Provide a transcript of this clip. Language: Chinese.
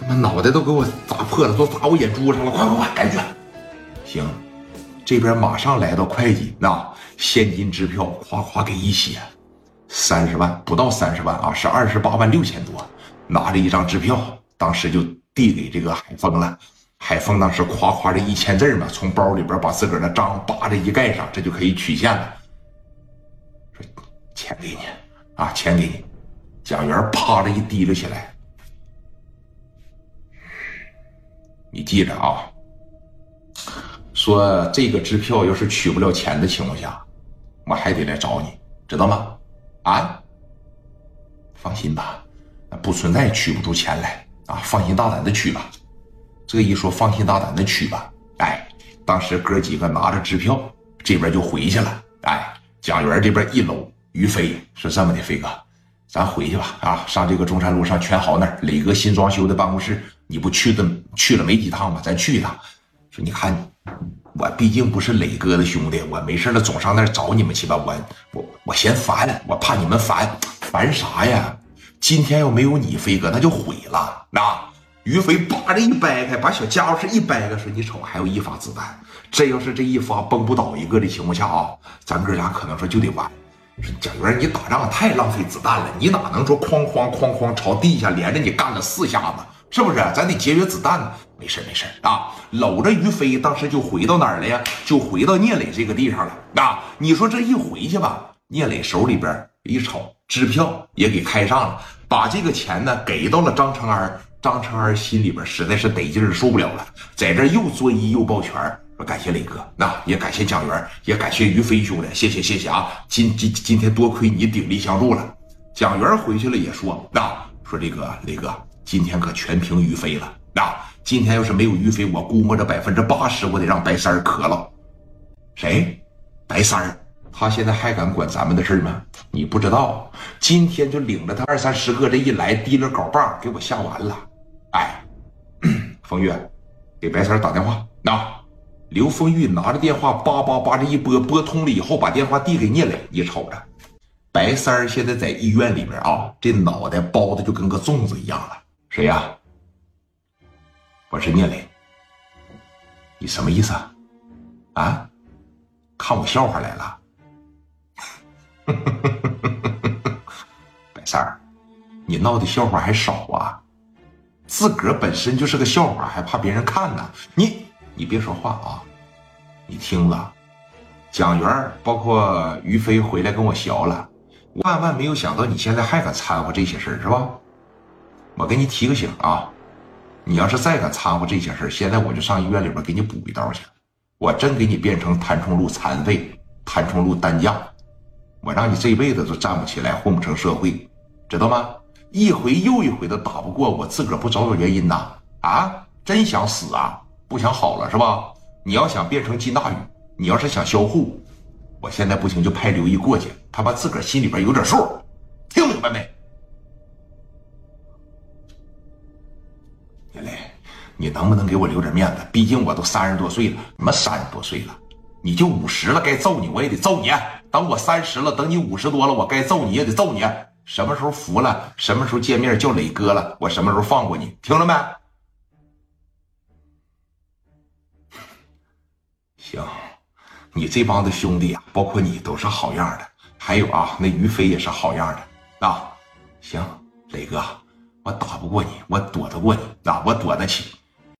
他妈脑袋都给我砸破了，都砸我眼珠上了！快快快，赶紧！行，这边马上来到会计，那现金支票夸夸给一写，三十万不到三十万啊，是二十八万六千多。拿着一张支票，当时就递给这个海峰了。海峰当时夸夸这一签字嘛，从包里边把自个儿的章叭着一盖上，这就可以取现了。说钱给你啊，钱给你。蒋元啪的一提溜起来。你记着啊，说这个支票要是取不了钱的情况下，我还得来找你，知道吗？啊，放心吧，不存在取不出钱来啊，放心大胆的取吧。这一说，放心大胆的取吧。哎，当时哥几个拿着支票，这边就回去了。哎，蒋元这边一搂于飞，是这么的，飞哥，咱回去吧。啊，上这个中山路上全豪那儿，磊哥新装修的办公室。你不去的去了没几趟吗？咱去一趟。说你看，我毕竟不是磊哥的兄弟，我没事了总上那儿找你们去吧。我我我嫌烦，我怕你们烦，烦啥呀？今天要没有你，飞哥那就毁了。那于飞叭的一掰开，把小家伙事一掰开，说你瞅还有一发子弹，这要是这一发崩不倒一个的情况下啊，咱哥俩可能说就得完。说蒋元，你打仗太浪费子弹了，你哪能说哐哐哐哐朝地下连着你干了四下子？是不是？咱得节约子弹呢。没事没事啊，搂着于飞，当时就回到哪儿了呀？就回到聂磊这个地方了。啊，你说这一回去吧，聂磊手里边一瞅，支票也给开上了，把这个钱呢给到了张成安。张成安心里边实在是得劲儿，受不了了，在这又作揖又抱拳，说感谢磊哥，那也感谢蒋元，也感谢于飞兄弟，谢谢谢谢啊！今今今天多亏你鼎力相助了。蒋元回去了也说，那说这个磊哥。今天可全凭于飞了啊！今天要是没有于飞，我估摸着百分之八十我得让白三儿磕了。谁？白三儿？他现在还敢管咱们的事儿吗？你不知道，今天就领着他二三十个这一来，提了镐把给我吓完了。哎，风玉，给白三儿打电话。那刘丰玉拿着电话叭叭叭这一拨，拨通了以后，把电话递给聂磊，你瞅着，白三儿现在在医院里边啊，这脑袋包的就跟个粽子一样了。谁呀？我是聂磊。你什么意思啊？啊？看我笑话来了？白三儿，你闹的笑话还少啊？自个儿本身就是个笑话，还怕别人看呢？你你别说话啊！你听着，蒋元包括于飞回来跟我学了，万万没有想到你现在还敢掺和这些事儿，是吧？我给你提个醒啊，你要是再敢掺和这些事现在我就上医院里边给你补一刀去。我真给你变成谭冲路残废、谭冲路担架，我让你这辈子都站不起来，混不成社会，知道吗？一回又一回的打不过我，自个儿不找找原因呐？啊，真想死啊？不想好了是吧？你要想变成金大宇，你要是想销户，我现在不行就派刘毅过去，他把自个儿心里边有点数，听明白没？你能不能给我留点面子？毕竟我都三十多岁了，什么三十多岁了，你就五十了，该揍你我也得揍你。等我三十了，等你五十多了，我该揍你也得揍你。什么时候服了，什么时候见面叫磊哥了，我什么时候放过你？听着没？行，你这帮子兄弟啊，包括你都是好样的。还有啊，那于飞也是好样的啊。行，磊哥，我打不过你，我躲得过你啊，我躲得起。